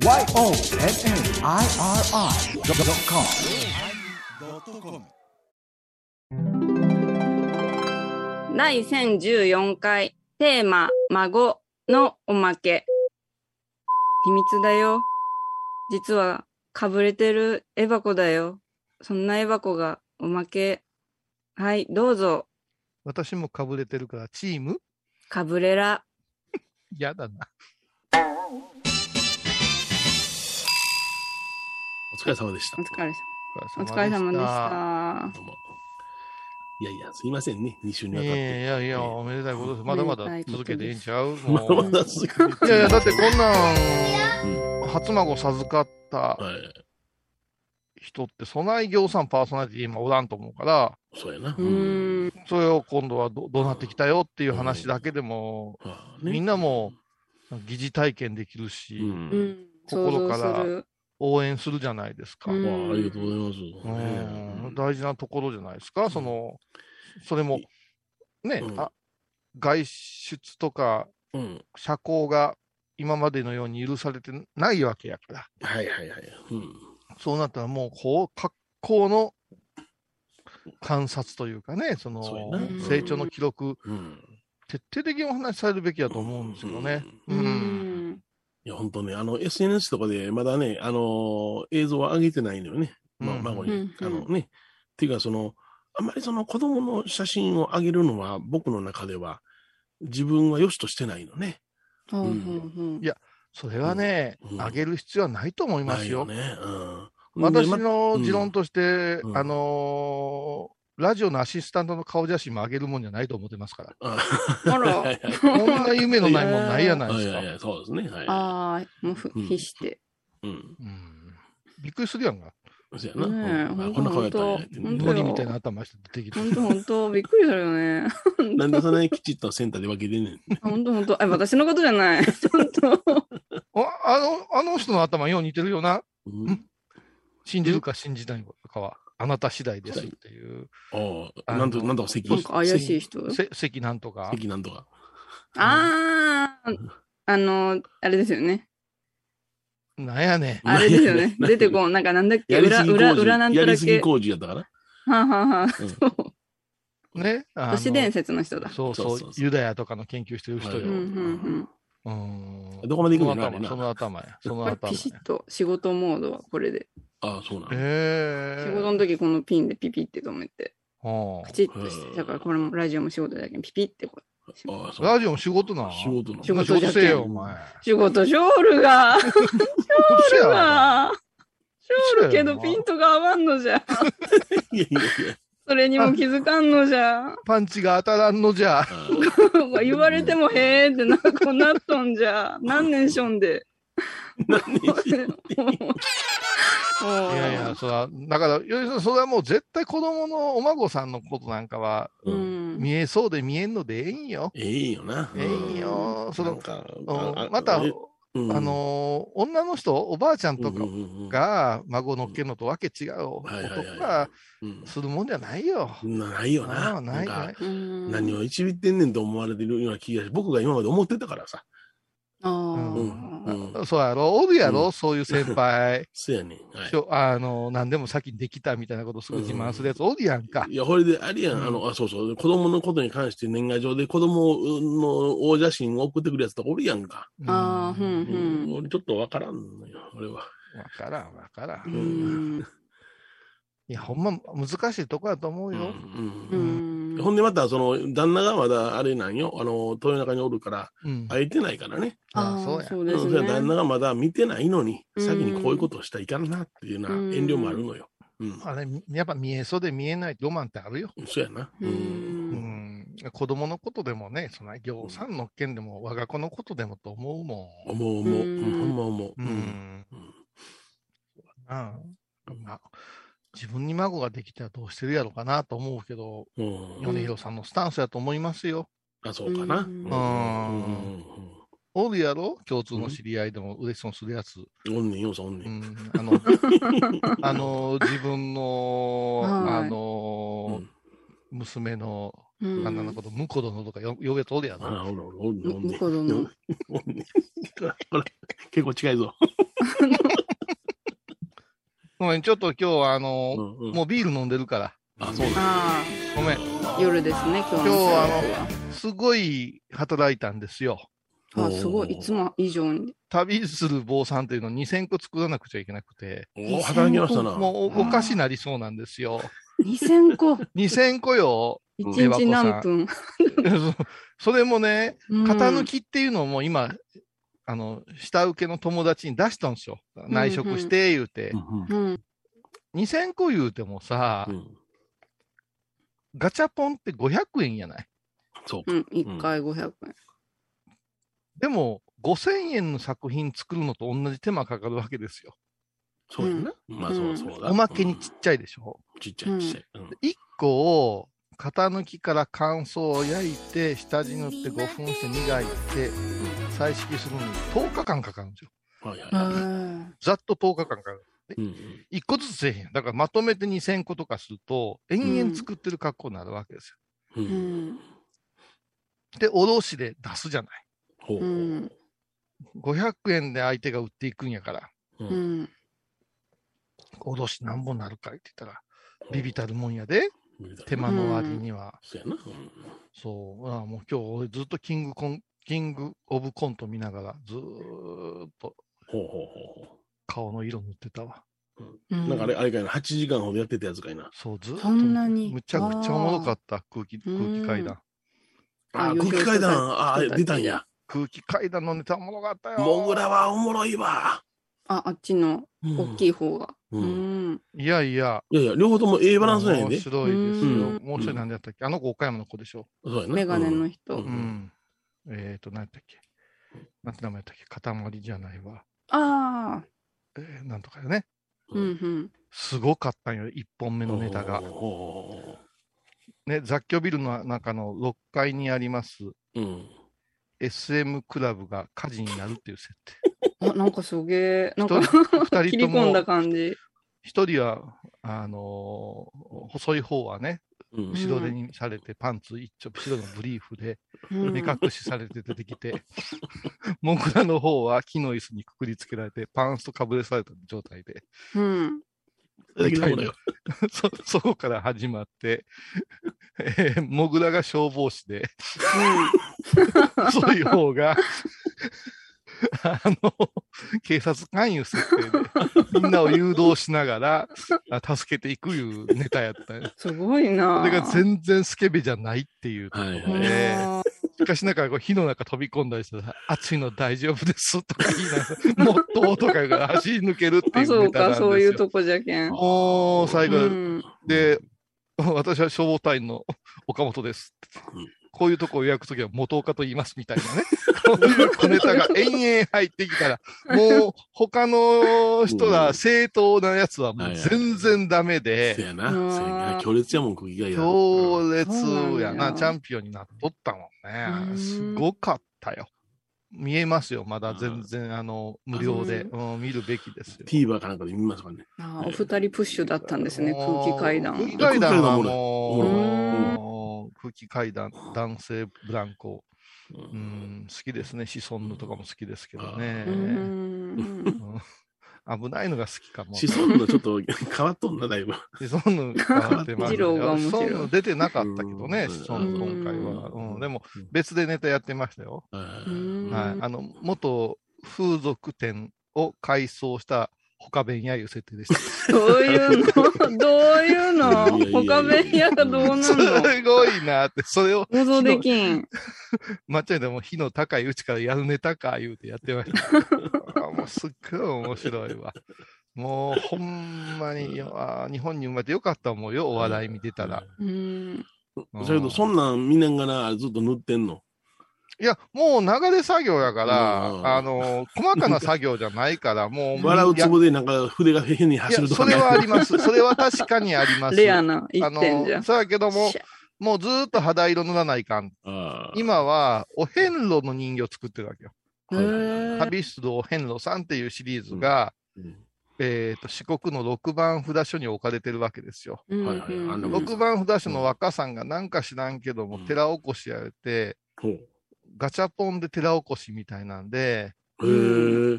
YONNIRI.com 第1014回テーマ「孫」のおまけ。秘密だよ。実はかぶれてるエバコだよ。そんなエバコがおまけ。はいどうぞ。私もかぶれてるから、チーム？かぶれら。嫌だな。疲れ様でした。お疲れ様おお疲れ様でし。たどうも。いやいや、すいませんね、2週にわいたって。やいやいや、おめでたいことです。まだまだ続けてええんちゃう？まだまもだ続けて。ういやいや、だってこんうなん、ん初孫授かったはい。人って、備え業さんパーソナリティ今おらんと思うから、そうやな。うーんそれを今度はどどうなってきたよっていう話だけでも、ああねみんなも疑似体験できるし、心から応援するじゃないですか。あありがとうございます。ん大事なところじゃないですか。その、それも、ね、うんあ外出とかうん。社交が今までのように許されてないわけやから、はいはいはい。うん。そうなったらもう、こう、格好の観察というかね、その成長の記録、うん。徹底的にお話しされるべきだと思うんですよね。ううんんいや、本当ね、あの、SNS とかでまだね、あのー映像は上げてないのよね。まあ、うん孫に。うんあのね。っていうか、その、あんまりその子供の写真を上げるのは、僕の中では、自分は良しとしてないのね。ほうほういやそれはね、うん上げる必要はないと思いますよ。ないよね。うん。私の持論として、うんあのーラジオのアシスタントの顔写真も上げるもんじゃないと思ってますから。ああら こんな夢のないもんないやないですかはいはい。はい、そうですね。はい。ああ、もうふうん必して。うん。うんびっくりするやんが。そうやな。ねこんな顔やったんやみたいな頭して出てきてほ。んとほんと、びっくりするよね。なんでそんなにきちっとセンターで分けてんねん。ほんとほんと。あ、私のことじゃない。ほんと。ああの、あの人の頭よう似てるよな。うん？信じるか信じないかは、あなた次第ですっていう。ああ、なんと、なんとか席。なんか怪しい人？せ関なんとか。席なんとか。ああ、あの、あれですよね。なんやねん。あれですよね。何出てこん。なんかなんだっけ？裏、裏。裏なんとだやりすぎけ。工事やったから。はあ、はあはあ、うんそう。ね。あの都市伝説の人だ。そうそうそうそうそうユダヤとかの研究してる人よ。はいうんどこまで行くんだろうなその頭や。そうん。の頭や。ピシッと仕事モードはこれで。ああ、そうなの。え仕事の時このピンでピピって止めて、はカチッとして。だからこれもラジオも仕事だけどピピってこう。ああ。ラジオも仕事なの仕事の。仕事仕事せえよ、お前。仕事ショールが、ショールが、ショールけどピントが合わんのじゃ。いやいやいや。それにも気づかんのじゃ。パンチが当たらんのじゃ。言われてもへーってな、こうなっとんじゃ。何年しょんで。何しいやいや、そら、だから、要するにそれはもう絶対子供のお孫さんのことなんかは、ううんん。見えそうで見えんのでええんよ。ええよな。ええんよ。そのなん、かうんまた、あのー、女の人、おばあちゃんとかが孫乗っけるのとわけ違う男がうんするもんじゃないよ。ないよな。ないない。うん何を一びってんねんと思われてるような気がし、僕が今まで思ってたからさ。あうんーうんそうやろ？おるやろ、うんそういう先輩。そうやねん。はいしょあの、何でも先にできたみたいなことすぐ自慢するやつおるやんか。いや、これで、あれやん、あの、あ、そうそう、子供のことに関して年賀状で子供の大写真を送ってくるやつとかおるやんか。あー、ふんうふん。俺ちょっとわからんのよ、俺は。わからん、わから。うんん。いや、ほんま難しいとこやと思うよ。うんううんん。ほんでまた、その、旦那がまだあれなんよ、あの、豊中におるから、うん。会えてないからね。ああ、あそうやそうですうんそれは旦ね。那がまだ見てないのに、うん先にこういうことをしたらいかんなっていうようなうん遠慮もあるのよ。うん。あれ、やっぱ見えそうで見えないロマンってあるよ。そうやな。う。うんん。子供のことでもね、その、行さんのっけんでも、我が子のことでもと思うもん。思う思う。ううんん、ほんま思う。ううん。ん。ああまあ、自分に孫ができたらどうしてるやろうかなと思うけど、うん。米広さんのスタンスやと思いますよ。あ、そうかな。うんうん。おるやろ？共通の知り合いでも嬉しそうにするやつ。おんねんよ、そんね。うんん。あの、あの、自分の、はいあの、娘のうん旦那のこと、婿殿とかよ呼べとおるやろ。あ、おるおるおるおんねん。婿殿 おんねん。ほら、結構近いぞ。めん、ちょっと今日はあの、うんうんもうビール飲んでるから。あ、そうなんあごめん。あ、夜ですね、今日の今日ははすごい働いたんですよ。あ、すごい、いつも以上に。旅する坊さんっていうのを2000個作らなくちゃいけなくて、お働きましたな。もうおおかしなりそうなんですよ。2000個、2000個よ。1日何分？それもね、うん型抜きっていうのも今、あの、下請けの友達に出したんですよ。内職して、言うて。うんうん。2000個言うてもさ、ガチャポンって500円やない？そうか。うん、1回500円。でも、5000円の作品作るのと同じ手間かかるわけですよ。そうやな。まあそうそうだ。おまけにちっちゃいでしょ？うんちっちゃいちっちゃい。うん1個を型抜きから乾燥を焼いて、下地塗って5分して磨いて、再式するのに10日間かかるんですよ。はいはいへはい。ーざっと10日間かかる。うんうん1個ずつせえへん。だからまとめて2000個とかすると、延々作ってる格好になるわけですううん。で、卸で出すじゃない。ほうほううん。500円で相手が売っていくんやから、ううんん。卸なんぼなるかいって言ったら、ビビたるもんやで、手間の割には。そうやな。うんそう。あもう今日俺ずっとキングコン、キングオブコント見ながら、ずーっとほうほうほうほ顔の色塗ってたわ。うう。なんかあれ、あれかいな、8時間ほどやってたやつかいな。そう、ずーっと。そんなにむちゃくちゃおもろかった、空気、空うん気階段。あ、あ空気階段、あ出たんや。空気階段のネタおもろかったよ。モグラはおもろいわ。あ、あっちの大きい。い方が。ううんん。いやいや。いやいや、両方ともええバランスなんや面で。白いですよ。うんもう一人なんでやったっけあの子岡山の子でしょ。そうやな。メガネのうん人。ううんん。えっ、ー、と、何やったっけ？なんて名前やったっけ？塊じゃないわ。ああ。えー、なんとかよね。うんうん。すごかったんよ、一本目のネタがね、雑居ビルの中の6階にありますううん。SM クラブが火事になるっていう設定。あ、なんかすげえ。なんか 切り人と込んだも、感じ。一人は、あのー細い方はね、うん後ろ手にされて、パンツ一丁、白のブリーフで、うん目隠しされて出てきて、モグラの方は木の椅子にくくりつけられて、パンスとかぶれされた状態で、うん。みたいな。そ、そこから始まって、えーモグラが消防士で、そういう方が、あの、警察関与設定で、みんなを誘導しながら、あ助けていくいうネタやったよ。すごいな。それが全然スケベじゃないっていうところで、はいしかしながらこう火の中飛び込んだりしてさ、暑いの大丈夫ですとか言いながら、もっととか言うから走り抜けるっていあ、うそうか、ネタなんですよ。そういうとこじゃけん。もう、最後、うんで、私は消防隊員の岡本です。うんこういうとこを予約すときは元岡と言いますみたいなね。こういう小ネタが延々入ってきたら、もう他の人ら正当なやつはもう全然ダメせで、やな。うんせやな強烈やもん、空気階段。強烈ややな、チャンピオンになっとったもうんんね。すごかったよ。見えますよ、まだ全然、あの、無料で、うん、見るべきですよ。TVer かなんかで見ますかね。あーお二人プッシュだったんですね、空気階段。空気階段はおもろ空気階段、男性ブランコ、ううんん、好きですね。シソンヌとかも好きですけどね。危ないのが好きかも。シソンヌちょっと変わっとんな、だいぶ。シソンヌ変わってます二郎が面白いシソンヌ出てなかったけどね、うんシソンヌ今回は。うんうん、でも、別でネタやってましたよ。うんはい。あの、元風俗店を改装した他弁屋いう設定でした。どういうの？どういうの？いやいやいやいや他弁屋がどうなんすのごいなって、それを想像できん。抹茶でも火の高いうちからやるネタか言うてやってました。あもうすっごい面白いわ。もうほんまにあー日本に生まれてよかった思うよ、お笑い見てたら。。うん。うんだけど、そんなん見ながらずっと塗ってんの？いや、もう流れ作業やから、うんあの、細かな作業じゃないから、もう。笑うつぼでなんか筆が変に走るとかね。それはあります。それは確かにあります。レアな一あ点じゃの、。そうやけどももうずーっと肌色塗らないかん。今は、お遍路の人形作ってるわけよ。旅出動お遍路さんっていうシリーズが、うんえっ、と、四国の6番札所に置かれてるわけですよ。うんうんもん6番札所の若さんがなんか知らんけども、うん寺起こしやれて、ほうガチャポンで寺起こしみたいなんで。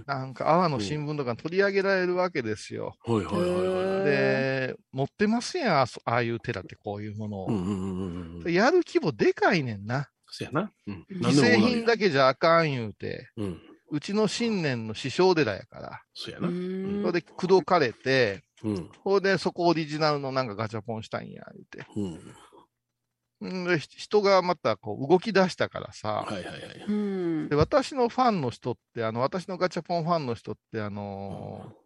なんか、阿波の新聞とかに取り上げられるわけですよ。はいはいはいはい。で、持ってますやん、あそああいう寺ってこういうものを。うんうんうんうん。やる規模でかいねんな。そやな。うん。既製品だけじゃあかん言うて、うん。うちの新年の師匠寺やから。そやな。うんそれで口説かれて、うん。それでそこオリジナルのなんかガチャポンしたいんや、言うて。うん。人がまたこう動き出したからさ、はいはいはい。うんで、私のファンの人って、あの、私のガチャポンファンの人って、あのー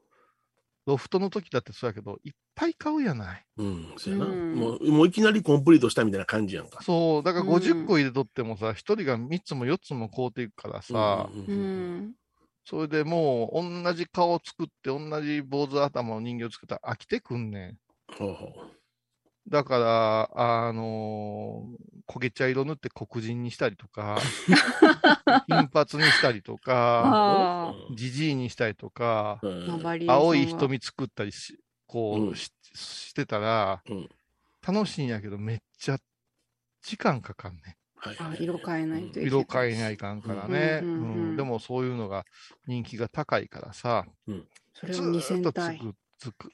ロフトの時だってそうやけど、いっぱい買うやない。うん。そやな。うんもう、もういきなりコンプリートしたみたいな感じやんか。そう、だからうん50個入れとってもさ、一人が3つも4つも買うていくからさ、うんううんんそれでもう、同じ顔作って、同じ坊主頭の人形作ったら飽きてくんねん。ほうほだから、あのー焦げ茶色塗って黒人にしたりとか、金髪にしたりとか。じじいにしたりとか、青い瞳作ったりし、こう、うん。ししてたら、うん。楽しいんやけど、めっちゃ時間かかんねはいあ色変えないといけない。色変えないかんからね。うんうんうんうん。でもそういうのが人気が高いからさ、それをずーっ2000と体。つ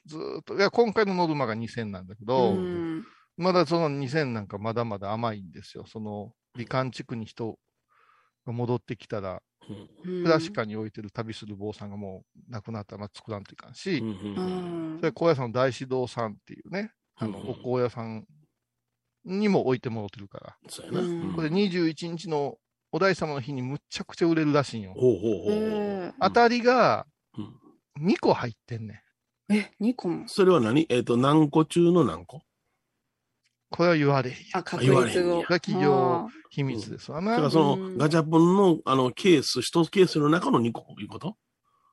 ずーっと。いや、今回のノルマが2000なんだけど、うん。まだその2000なんかまだまだ甘いんですよ。その、美観地区に人が戻ってきたら、クラシカに置いてる旅する坊さんがもう亡くなったらまあ作らんといかんし、うんそれ高野山の大師堂さんっていうね、あの、うん。お香屋さんにも置いてもらってるから、そうやこれ21日のお大師様の日にむっちゃくちゃ売れるらしいんよ。ほうほうほ当たりがうん。2個入ってんねえ、2個も？それは何？えっと、何個中の何個？これは言われへんや。あ、確言われ率を。が企業秘密ですわな。だからそうんのガチャポンのあのケース、一ケースの中の2個いうこと？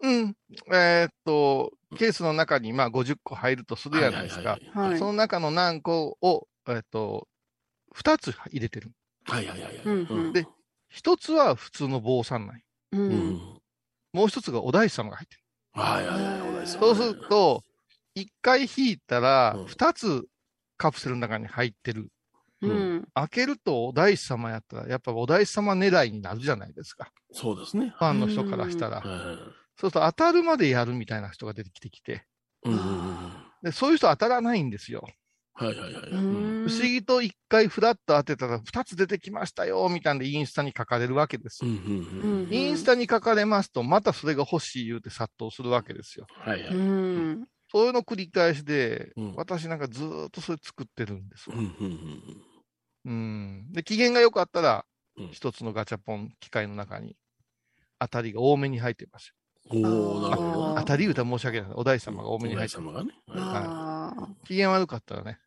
うん。えーっと、ケースの中にまあ50個入るとするじゃないですか。はいはいはいその中の何個を、えーっと、2つ入れてる。はいはいはいはい。うんうんで1つは普通の坊さんなう。うんん。もう1つがお大師様が入ってる。はいはいはい。そうすると、1回引いたらうん2つカプセルの中に入ってる。うん。開けるとお大師様やったら、やっぱお大師様狙いになるじゃないですか。そうですね。ファンの人からしたら。はいはいはいそうすると当たるまでやるみたいな人が出てきてきて。うんうんうんで、そういう人当たらないんですよ。はいはいはい。うん不思議と一回フラッと当てたら二つ出てきましたよ、みたいなんでインスタに書かれるわけですインスタに書かれますと、またそれが欲しい言うて殺到するわけですよ。うはいはい。ん。そういうの繰り返しで、うん私なんかずーっとそれ作ってるんですわうん。で、機嫌が良かったらうん、一つのガチャポン機械の中に当たりが多めに入ってますおおなるほど。当たり言うたら申し訳ない。お大師様が多めに入ってる。お大様がね。はいああ、機嫌悪かったらね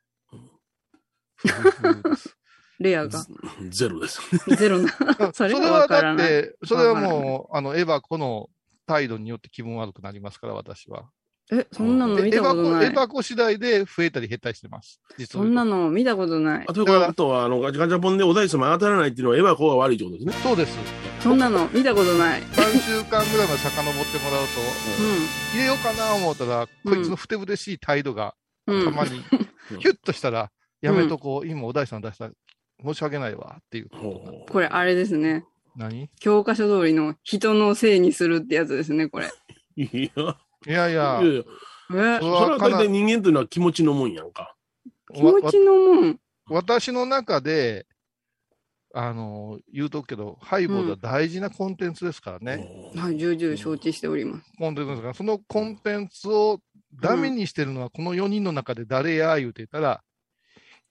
レアがゼロです。ゼロな。それはだって、それはもう、あの、エヴァコの態度によって気分悪くなりますから、私は。え、そんなの見たことでエヴァコ、ない。エヴァコ次第で増えたり減ったりしてます。実そんなの見たことないあ。ということは、あの、ガチャガチャポンでお大師様当たらないっていうのはエヴァ子が悪いってことですね。そうです。そんなの見たことない。3週間ぐらいまで遡ってもらうと、入れようかな思ったら、うんこいつのふてぶてしい態度が。たまに、ヒュッとしたら、やめとこう、今お大師さん出したら、申し訳ないわ、っていう。これあれですね。何？い教科書通りの人のせいにするってやつですね、これ。いや、いやいやや、いやえ？それは大体人間というのは気持ちのもんやんか。気持ちのもん。私の中で、あの、言うとくけど、ハイボールは大事なコンテンツですからね。ほうはい、重々承知しております。コンテンツですから、そのコンテンツをダメにしてるのは、この4人の中で誰や言うてたら、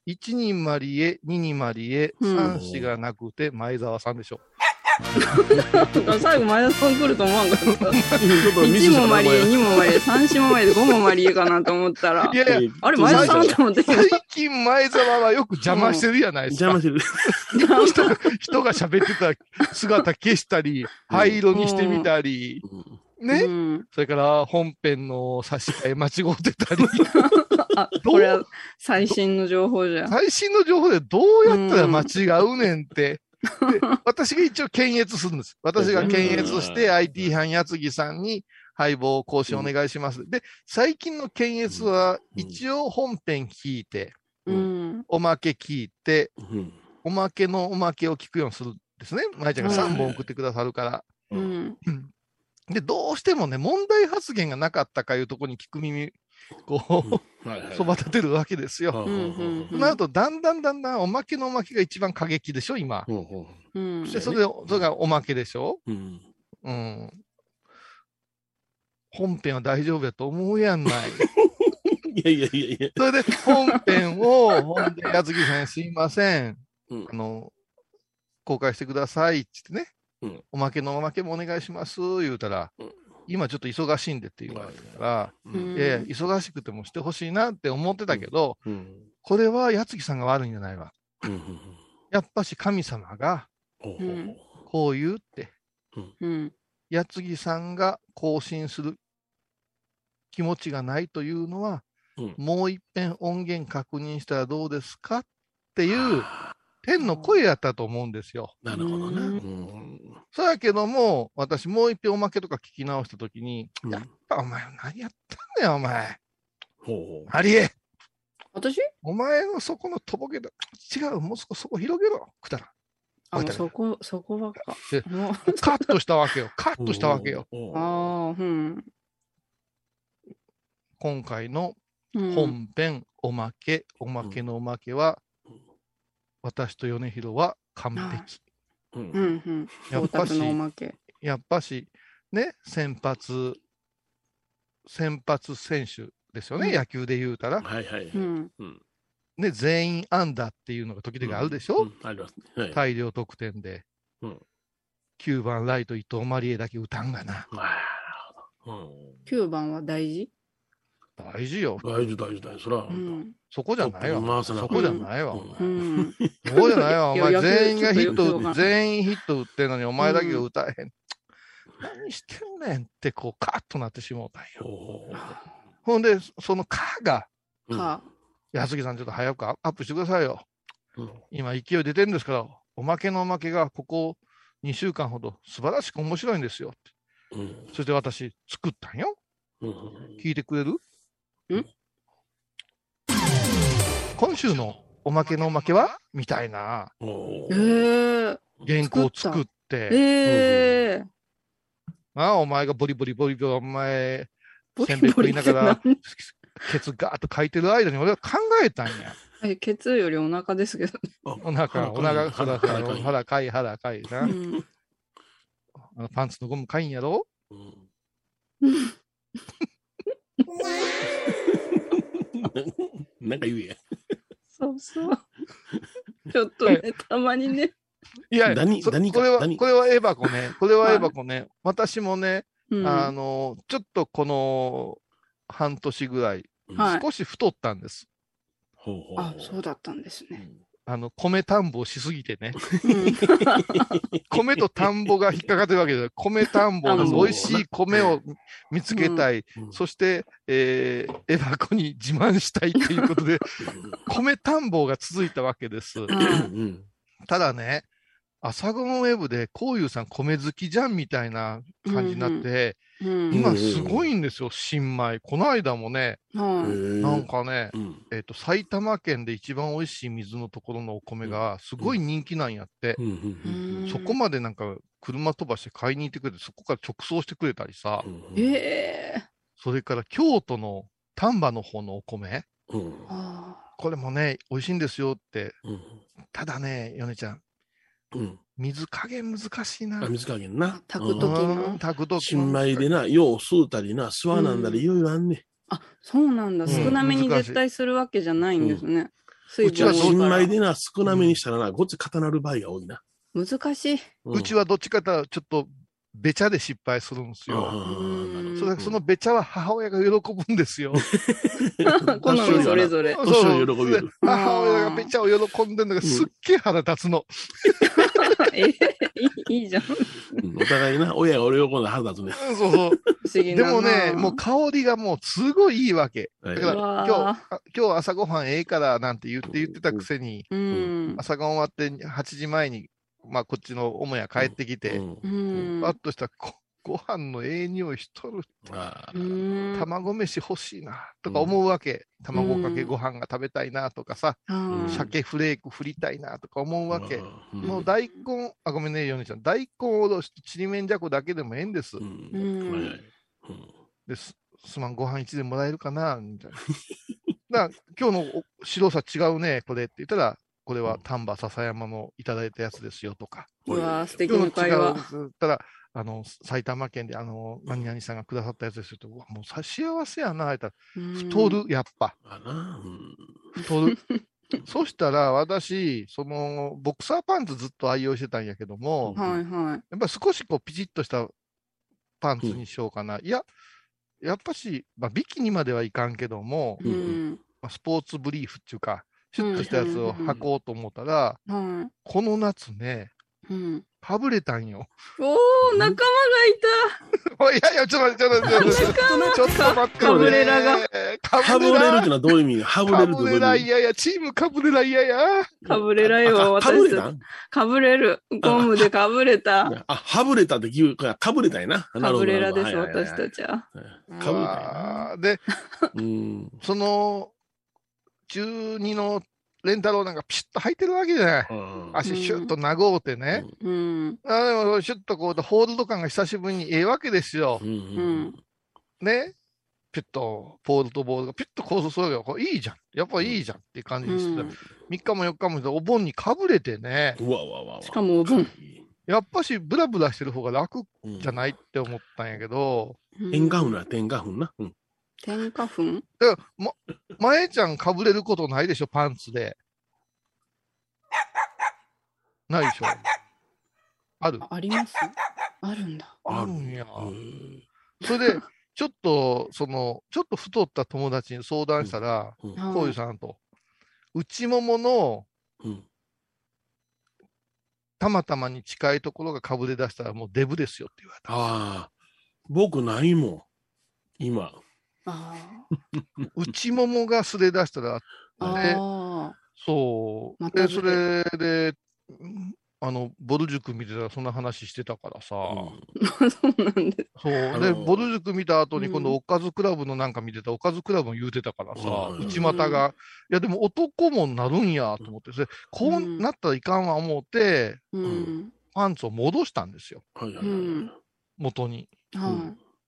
1人マリエ、2人マリエ、うん3子がなくて前澤さんでしょ。最後前田さん来ると思わんかった。ちょっとミス1したもマリエ、名前2もマリエ、3もマリエ、5もマリエかなと思ったらい。やいや、あれ、前田さんと思って。最近前澤はよく邪魔してるじゃないですか。邪魔してる。人が人が喋ってた姿消したり、灰色にしてみたり、ね、うんそれから本編の差し替え間違ってたり、あ、どう？これは最新の情報じゃ。最新の情報でどうやったら間違うねんって。で 私が一応検閲するんです。私が検閲して IT 班やつぎさんに配合更新お願いします。で、最近の検閲はうん一応本編聞いて、うん。おまけ聞いて、うんおまけのおまけを聞くようにするんですね。まいちゃんがうん3本送ってくださるから。うん。で、どうしてもね、問題発言がなかったかいうところに聞く耳、こう、はいはい。そば立てるわけですよ。なると、だんだんだんだんおまけのおまけが一番過激でしょ、今。それで、それがおまけでしょ？うんうん。本編は大丈夫やと思うやんない。いやいやいやいや。それで、本編を、ほんで、やつぎさんすいません。うんあの、公開してくださいって言ってね。うんおまけのおまけもお願いします、言うたら、うん今ちょっと忙しいんでって言われたから、うん。いやいや、忙しくてもしてほしいなって思ってたけど、うん。これはやつぎさんが悪いんじゃないわ。うん。うんやっぱし神様がこう言うって、うん。やつぎさんが更新する気持ちがないというのは、うん。もう一遍音源確認したらどうですかっていう天の声やったと思うんですよ。なるほどね。そうやけども、私もう一遍おまけとか聞き直したときに、うんやっぱお前何やったんだよ、お前。ほうほうハリエ、私？お前のそこのとぼけだ。違う、もう少しそこ広げろ、くたら。あ、そこ、そこばっかカットしたわけよ。カットしたわけよ。ああ、うん。今回のうん本編、おまけ、おまけのおまけは、うん私と米広は完璧。うんうんうん。やっぱし。やっぱし、ね、先発、先発選手ですよね、うん野球で言うたら。はいはいはい。うん。うんね、全員安打っていうのが時々あるでしょ、うんありますね。はい。大量得点で。うん9番ライト伊藤マリエだけ打たんがな。あーなるほど。9番は大事？大事よ。うん。大事大事大事。それはう。ん。そこじゃないわ。そこじゃないわ。そこじゃないわ。お前全員がヒット、全員ヒット打ってんのにお前だけが打たへん。何してんねんってこうカーッとなってしもうたんよ。ほんで、そのカーが、うか。安木さんちょっと早くアップしてくださいよ。うん今勢い出てるんですから、おまけのおまけがここ2週間ほど素晴らしく面白いんですよ。うんそして私作ったんよ。うん聞いてくれる？ん今週のおまけのおまけはみたいなほえうえ。原稿を作って、ええ。ああお前がボリボリボリボリ、お前、ボせんべい食いながらリボリってケツガーッと書いてる間に俺は考えたんや。何え、ケツよりお腹ですけどね。お腹、お腹、腹、腹、腹かい、腹かいな。うん。あのパンツのゴムかいんやろ？うん なんか言うや。そうそう。ちょっとね、たまにね。いや、何そ何かこれは、何これはエバコね。これははいエバコね。私もね、うん。あの、ちょっとこの半年ぐらい、はい少し太ったんです。ほうほうあ、そうだったんですね。あの、米田んぼをしすぎてね。うん米と田んぼが引っかかってるわけで、米田んぼ美味しい米を見つけたい。うんそして、えー、エバコに自慢したいということで、米田んぼが続いたわけです。ただね、朝ごはんウェブで、こういうさん米好きじゃんみたいな感じになって、うん。今すごいんですよ、新米。この間もね、はい。なんかね、うんえっ、と、埼玉県で一番美味しい水のところのお米がすごい人気なんやって。うん。うんうんそこまでなんか車飛ばして買いに行ってくれて、そこから直送してくれたりさ。それから京都の丹波の方のお米、うん。あこれもね、美味しいんですよって。うん。ただね、米ちゃん、うん。水加減難しいな。あ水加減な。炊くうん時の。うん炊くとき新米でな、よう吸うたりな、吸わなんだりいろいろあんね。あ、そうなんだ。うん少なめに絶対するわけじゃないんですね。水うちは新米でな、少なめにしたらな、ごっつ固なる場合が多いな。難しい。うちはどっちかというとちょっとべちゃで失敗するんですうん、よ。うんそれそのべちゃは母親が喜ぶんですよ。好みそれぞれ。年寄り喜び母親がべちゃを喜んでるのがすっげえ腹立つの。えいいじゃん。不うんお互いな、親が俺を喜んだ腹立つね。そうそう。思議でな。もね、もう香りがもうすごいいいわけ。はいだからうわー今日、あ今日朝ごはんええからなんて言って言ってたくせに、う。うん。朝ごはん終わって8時前に、まあこっちの母屋帰ってきて、うんうんパッとしたらこご飯のええ匂いしとる。あうーん。卵飯欲しいな、とか思うわけ。卵かけご飯が食べたいなとかさ、うん鮭フレーク振りたいなとか思うわけ。うんもう大根、あ、ごめんね、ヨネちゃん。大根おろしとちりめんじゃこだけでもええんです。です。すまん、ご飯一でもらえるかなみたいな。今日のお白さ違うね、これって言ったら、これは丹波篠山のいただいたやつですよとか。うわー素敵な会話。です言ったら、あの、埼玉県で、あの、何々さんがくださったやつですよと、うわもうさ幸せやな、言ったら、太る、やっぱ、太る。そしたら、私、その、ボクサーパンツずっと愛用してたんやけども、うんはいはやっぱり少しこう、ピチッとしたパンツにしようかな。いや、やっぱし、まあ、ビキニまではいかんけども、い。うん。まあスポーツブリーフっていうか、シュッとしたやつを履こうと思ったら、はこの夏ね、い。うん。かぶれたんよ。おー、仲間がい いやいや、ちょっと待って、ちょっと待って、ちょっと待って、ちょっと待って。カブレラが。カハブレるってのはどういう意味？ハブレカるってどうブレラいう意味？嫌や、チームカブレラ嫌や。た。かぶれらよ、あかぶ私たかぶれる。ゴムでかぶれた。あ、はぶれたって言うから、かぶれたんやな。かぶれらです、私たちは。はいかぶれたで、うん。その、中二のレンタロウなんかピシッと履いてるわけじゃない。うん足シュッと長うてね。うん。あでも、シュッとこう、ホールド感が久しぶりにええわけですよう。ん。ね。ピュッと、ポールとボールがピュッと構想するよ。これいいじゃん。やっぱいいじゃんっていう感じうにしてた。ん。3日も4日もお盆にかぶれてね。うわうわうわ。しかもお盆。やっぱし、ブラブラしてる方が楽うんじゃないって思ったんやけど、天花粉な、天花粉な。うん。天花粉？だから、ま、前ちゃんかぶれることないでしょ、パンツで。ないでしょ。ある？ああります？あるんだ。あるんや。うんそれで、ちょっと、その、ちょっと太った友達に相談したら、こういうさんと、内もものうん。たまたまに近いところがかぶれ出したらもうデブですよって言われた。ああ、僕ないもん。今。あ 内ももがすれ出したら、あ。ねあそう。またで、それで、うんあの、ボル塾見てたらそんな話してたからさ、あ。そうなんです。そう。で、ボル塾見た後にうん今度おかずクラブのなんか見てた、おかずクラブも言うてたからさ、うん内股が、いやでも男もなるんやと思って、それこうなったらいかんわ思って、うん。パンツを戻したんですよ、はいはい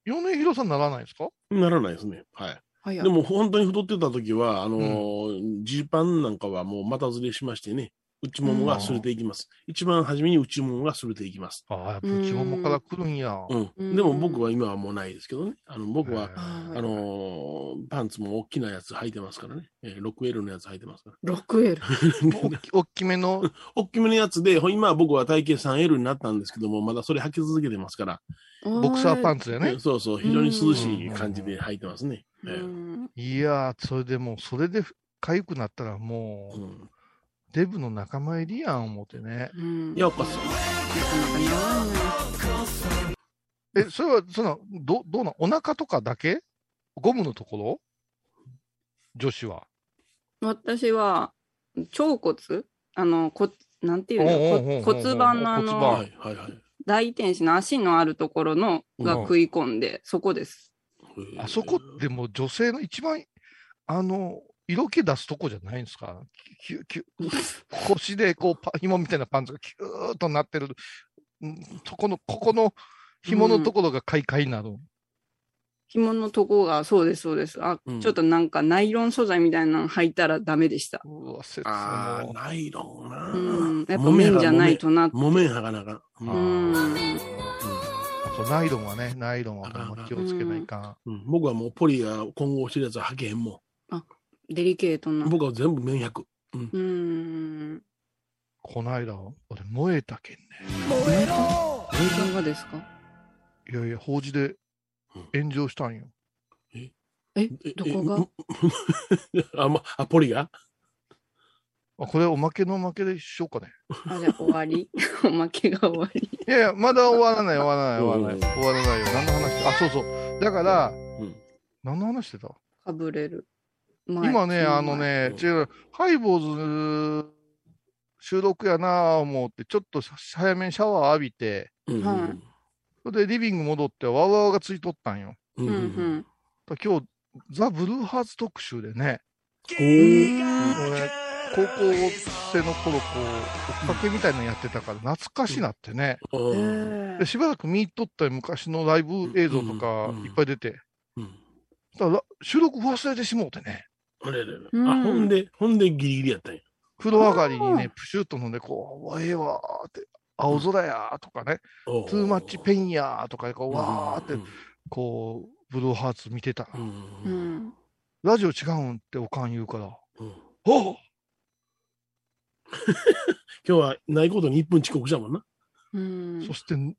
うんは元に。は米広さんならないですか？い。ならないですね。はい。い。早いでも本当に太ってた時は、あのージーパンなんかはもう股ずれしましてね、内ももが擦れていきます。一番初めに内ももが擦れていきます。ああ、やっぱ内ももから来るんや。うん。うんでも僕は今はもうないですけどね。あの、僕は、あのーパンツも大きなやつ履いてますからね。えー 6L のやつ履いてますから。6L。おっき大きめの、大きめのやつで、ほ今は僕は体型 3L になったんですけども、まだそれ履き続けてますから、ボクサーパンンツやね。そうそう、非常に涼しい感じで履いてますね。えーいやー、それでもう、それで痒くなったらもう、うんデブの仲間入りやん思ってね。うん。ようこそ。なかなか似合わない。え、それは、その、ど、どうなんお腹とかだけ？ゴムのところ？女子は。私は、腸骨？あの、こ、なんていうの？骨盤のあの骨盤、はいはいはい。大天使の足のあるところのがうん食い込んで、そこです。あそこってもう女性の一番、あの、色気出すとこじゃないんですか？キュキュ腰でこうパ、紐みたいなパンツがキューッとなってる、うんそこの、ここの紐のところが快快になる。紐のとこが、そうです、そうです。あ、うんちょっとなんかナイロン素材みたいなの履いたらダメでした。うわ、切ああ、ナイロンな。うん。やっぱ綿じゃないとな。木綿はがなあかん。あううんん。そうナイロンはね、ナイロンはほんま気をつけないかん。うん僕はもうポリが混合してるやつは履けへんもデリケートな。ん。僕は全部綿100。うん。こないだ、俺燃えたけんね。燃えたがですか？いやいや、法事で炎上したんよ。え？え？どこが？えあ、ま、あ、ポリが？あ、これおまけのおまけでしようかね。あ、じゃあ終わり？おまけが終わり。いやいや、まだ終わらない、終わらない、終わらない。うん終わらないよ。何の話あ、そうそう。だから、ん。何の話してた？かぶれる。前今ね、あの、ね、うん違う、ハイボーズ収録やなぁ思って、ちょっと早めにシャワー浴びて、うんでリビング戻って、わわわがついとったんよ。ううんうん。今日、ザ・ブルーハーツ特集でね、おー俺、高校生の頃、こう、追っかけみたいなのやってたから、懐かしなってね。あへーーでしばらく見とった昔のライブ映像とかうん。いっぱい出て、うんだから収録忘れてしもうてね、あれれれ。うん。あ、ほんで、ほんでギリギリやったんや。風呂上がりにあね、プシュッと飲んで、こう、わええわーって、青空やーとかね、 Too Much Pain やーとか、こう、わーってうん、こう、ブルーハーツ見てた。うんううんん。ラジオ違うんっておかん言うから、うんおう 今日はないことに1分遅刻したもんな。うんそして、飲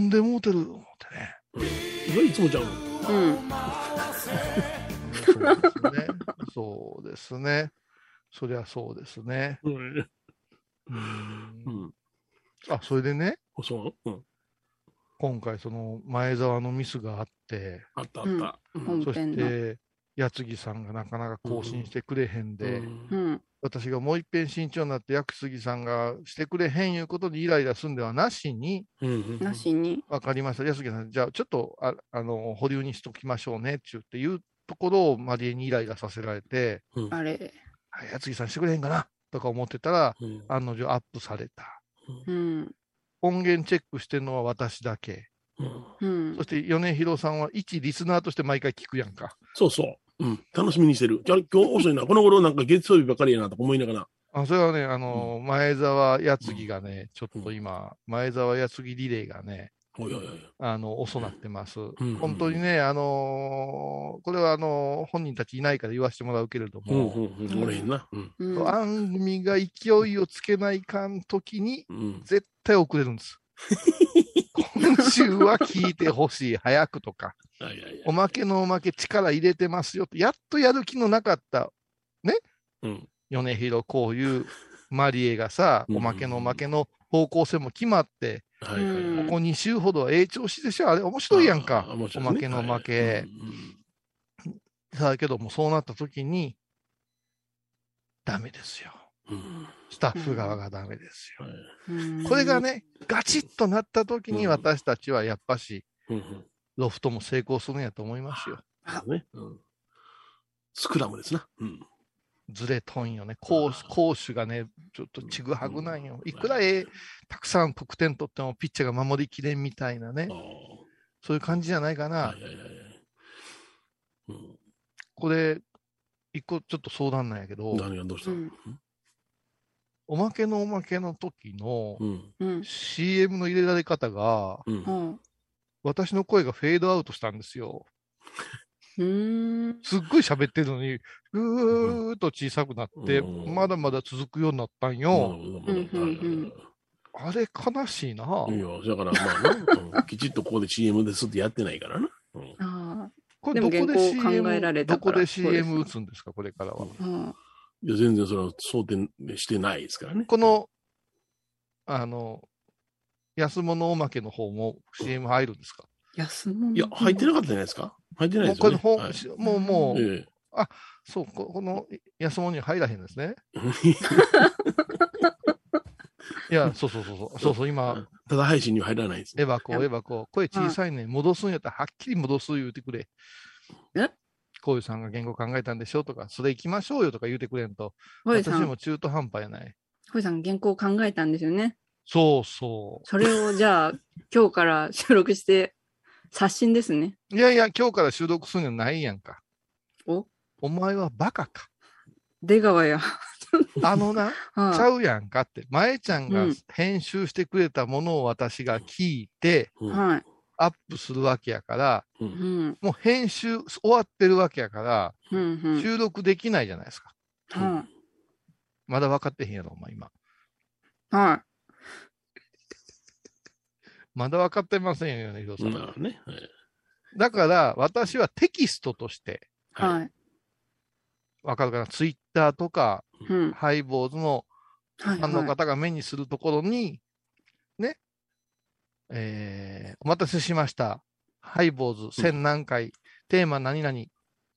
んでもうてる思ってね。それいつもちゃうの。うん。そうですね。そうですね。そりゃ そうですね。うん。ううんん。あ、それでね、そううん。今回その前澤のミスがあって、あったあった。うんそし。て、矢継ぎさんがなかなか更新してくれへんで、うんうん。私がもう一遍慎重になって、矢継ぎさんがしてくれへんいうことにイライラすんではなしに、うんなしに。わかりました。矢継ぎさん、じゃあちょっとああの保留にしときましょうねって言っていうところをマリエにイライラさせられて、うんあれ。はい矢継ぎさんしてくれへんかなとか思ってたら、うん案の定アップされた。うん。音源チェックしてるのは私だけ。うんうんそ。して米広さんは一リスナーとして毎回聞くやんか。そうそう。うん。楽しみにしてる。じゃあ今日遅いな。この頃なんか月曜日ばっかりやなとか思いながら。あそれはね、あの前澤矢継ぎがね、ちょっと今、前澤矢継ぎリレーがね。あの遅なってます。ん本当にね、あのーこれはあのー本人たちいないから言わせてもらうけれどうんも、うんうん。おれへんな。うん。うん。番組が勢いをつけないかんときに、うん。絶対遅れるんです。今週は聞いてほしい、早くとか。おまけのおまけ力入れてますよって、やっとやる気のなかったうん。米広こういうマリエがさ、うんおまけのおまけの方向性も決まって、はいはいはい。うんここ2週ほどはええ調子でしょあれ面白いやんかあ。面白いおまけのおまけ。さあけども、そうなった時に、ダメですよ。うんうんスタッフ側がダメですよ。はいうんこれが、ね、ガチッとなった時にうん私たちはやっぱし、うんうんロフトも成功するんやと思いますよ。そうね。うんスクラムですな。うん。ずれとんよね。攻守攻守がね、ちょっとちぐはぐなんよ。いくらええ、たくさん得点取ってもピッチャーが守りきれんみたいなねそういう感じじゃないかな。これ、一個ちょっと相談なんやけど、何がどうしたの？うんおまけのおまけの時の。CM の入れられ方が。私の声がフェードアウトしたんですよ。うん。すっごい喋ってるのに、ぐーっと小さくなって、うんまだまだ続くようになったんうんよ。うんうんあれ悲しいな。いや、だからまあな、うんきちっとここで CM ですってやってないからな。うんあこれどこで CM、考えられたどこで CM 打つんですか、これからは。あ。うん。いや、全然それは想定してないですからね。この、あの、安物おまけの方も CM 入るんですか、安物。いや、入ってなかったじゃないですか？入ってないもうですよ、ね。これ本、はい。もう、もう、えそう、ここの安物に入らへんですね。いや、そうそうそうそう、そう。そう、え今、ただ配信には入らないです、エヴァこう、エヴァこう、声小さいね、戻すんやったらはっきり戻す言うてくれ。え？こういうさんが言語考えたんでしょ？とか、それ行きましょうよとか言うてくれんと、私も中途半端やない。ホイさん原稿を考えたんですよね。そうそそれをじゃあ、今日から収録して、刷新ですね。う。いやいや、今日から収録するんじゃないやんか。お？お前はバカか。出川や。あのな、は ちゃうやんかって。前ちゃんがうん編集してくれたものを私が聞いて、うんはい。アップするわけやから、ううんん。もう編集終わってるわけやから、うん。うん。収録できないじゃないですか。はまだ分かってへんやろ、お前今。い。はまだ分かってませんよね、ヒロさん。まあね。はいだから、私はテキストとして、い。はい。わかるかな、ツイッターとか、うん。ハイボーズのはい。ファンのはい方が目にするところに、ね、えー、お待たせしました。ハイボーズ1000何回、テーマ何々、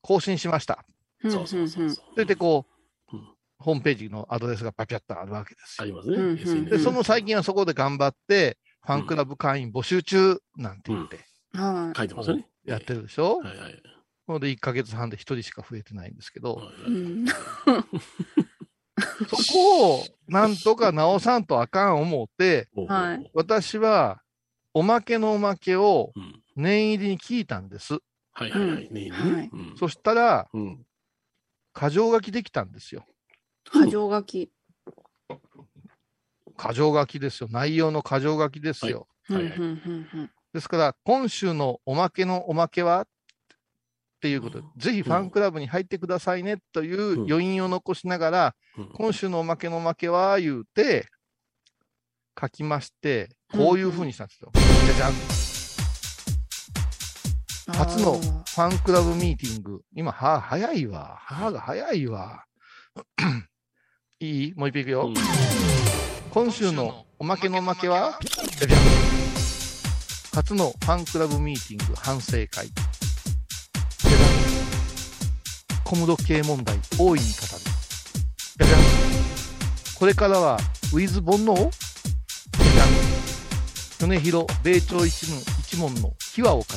更新しました。うんそうそうそうそう。それでこう、うんホームページのアドレスがパピャッとあるわけですよ。ありますね。うんうん SNS で、その最近はそこで頑張って、ファンクラブ会員募集中なんて言っては書いてますよね。やってるでしょ、はいはい。ほんで1ヶ月半で1人しか増えてないんですけど、はいい。うん。そこをなんとか直さんとあかん思って、はい私はおまけのおまけをうん念入りに聞いたんです。はいはいはい。ねえねはいうんそしたら、うん。箇条書きできたんですよ。過剰書き。箇条書きですよ。内容の箇条書きですよ。はいですから、今週のおまけのおまけはっていうことで、ぜひファンクラブに入ってくださいねという余韻を残しながら、うん今週のおまけのおまけは言うて、書きまして、こういうふうにしたんですよ。じゃじゃん。うん初のファンクラブミーティング。今、は、早いわ。歯が早いわ。いい？もう一遍いくよ。うん今週のおまけのおまけは、じゃじゃん。初のファンクラブミーティング反省会。じゃじゃん。小室系問題大いに語る。じゃじゃん。これからは、ウィズ煩悩じゃじゃん。米広米朝一門一門の秘話を語る。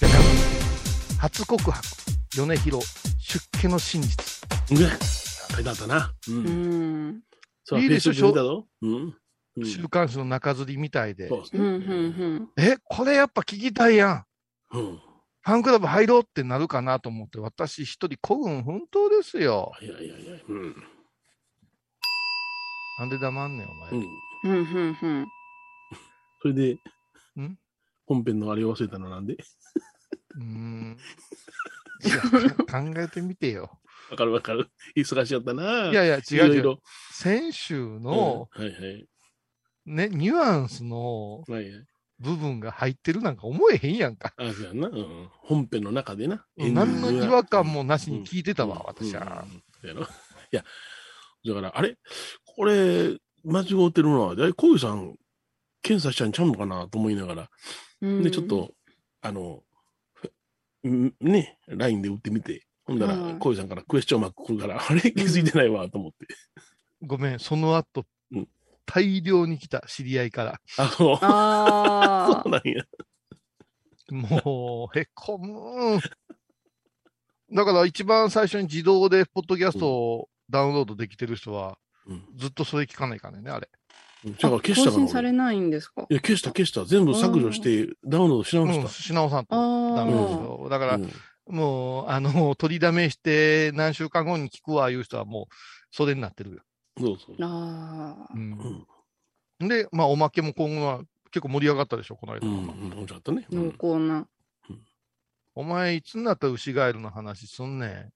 じゃじゃん。初告白。米広出家の真実。うわ書いてあったな。う。うんう、いいでしょ。うん。うん週刊誌の中吊りみたいで。そうですうんうんね。うんえ、これやっぱ聞きたいやん。うん。ファンクラブ入ろうってなるかなと思って、私一人孤軍奮闘ですよ。いやいやいや。うん。なんで黙んねん、お前。うん。うんうんうんそれでん、本編のあれを忘れたのはなんで？うーん。考えてみてよ。わかるわかる。忙しかったな。いやいや、違う違う。いろいろ。先週の、うんはいはい。ね、ニュアンスのはいはい。部分が入ってるなんか思えへんやんか。あ、そうやんな。うん。本編の中でな。何の違和感もなしに聞いてたわ、うん私は。うんいや、だから、あれ？これ、間違ってるのは、え、小遊さん、検査したんちゃうのかなと思いながら、うん。で、ちょっと、あの、んね、LINE で打ってみて、ほんだらは、い小遊さんからクエスチョンマーク来るから、あれ気づいてないわ、と思って。ごめん、その後、うん大量に来た知り合いから。あ、そう。あ そうなんや。もう、へこむ。だから一番最初に自動でポッドキャストをダウンロードできてる人は、うん。ずっとそれ聞かないからね、あれ。だからあ。消したから更新され俺。ないんですか？いや、消した消した。全部削除して、ダウンロードし直うん、しし直さんとあダメですあ。よ。だかた。ら、うんもう、あの、取りだめして何週間後に聞くわ、いう人はもう、それになってるよ。そうそう。ああう。うんん。で、まあ、おまけも今後は結構盛り上がったでしょ、この間。うん、うん、面白かったね。うん濃厚な。お前、いつになったら牛ガエルの話すんね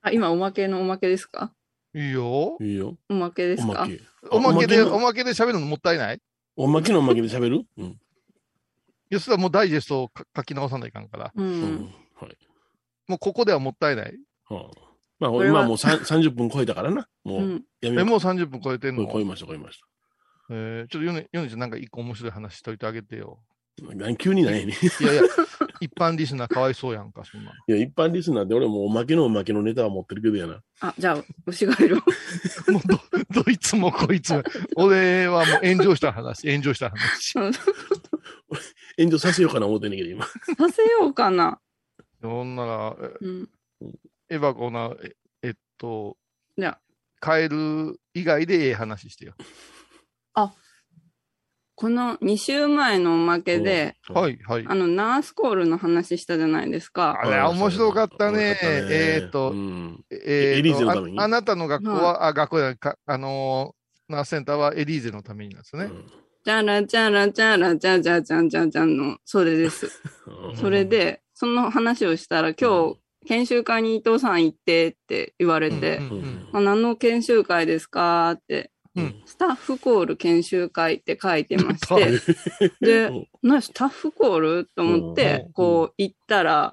あ、今おまけのおまけですか？ん。いいよ。いいよ。おまけですか？おまけ。おまけで、おまけで喋るのもったいない？おまけのおまけで喋る？うん。いや、それはもうダイジェストをか書き直さないかんから。う。うんん。はい。もうここではもったいない。はあまあ、今もうさん 30分超えたからな。もう、うん。え、やめようもう30分超えてんの？超えました、超えましえーちょっとヨネ、ヨネちゃんなんか一個面白い話しといてあげてよ。た。何急にないね。いやいや、一般リスナーかわいそうやんか、そんな。いや、一般リスナーで俺もおまけのおまけのネタは持ってるけどやな。あ、じゃあ、牛ガエルを。もうど、どいつもこいつも。俺はもう炎上した話、炎上した話。炎上させようかな思ってんねんけど、今。させようかな。ほんなら、えうん。エヴァコな、ええっと、じゃあ、カエル以外でええ話してよ。この2週前のおまけで、うん、。はいい、はい。あの、ナースコールの話したじゃないですか。あれ、面白かったね。えーっとう、ん。えーエリーゼのとために？ああなたの学校は、あ、学校じゃないか、あのーナースセンターはエリーゼのためになんですね。チャラチャラチャラチャチャチャチャチャの、それです。それで、その話をしたら、今日、研修会に伊藤さん行ってって言われて、あ何の研修会ですかって、スタッフコール研修会って書いてまして、で、な、スタッフコールと思って、こう行ったら、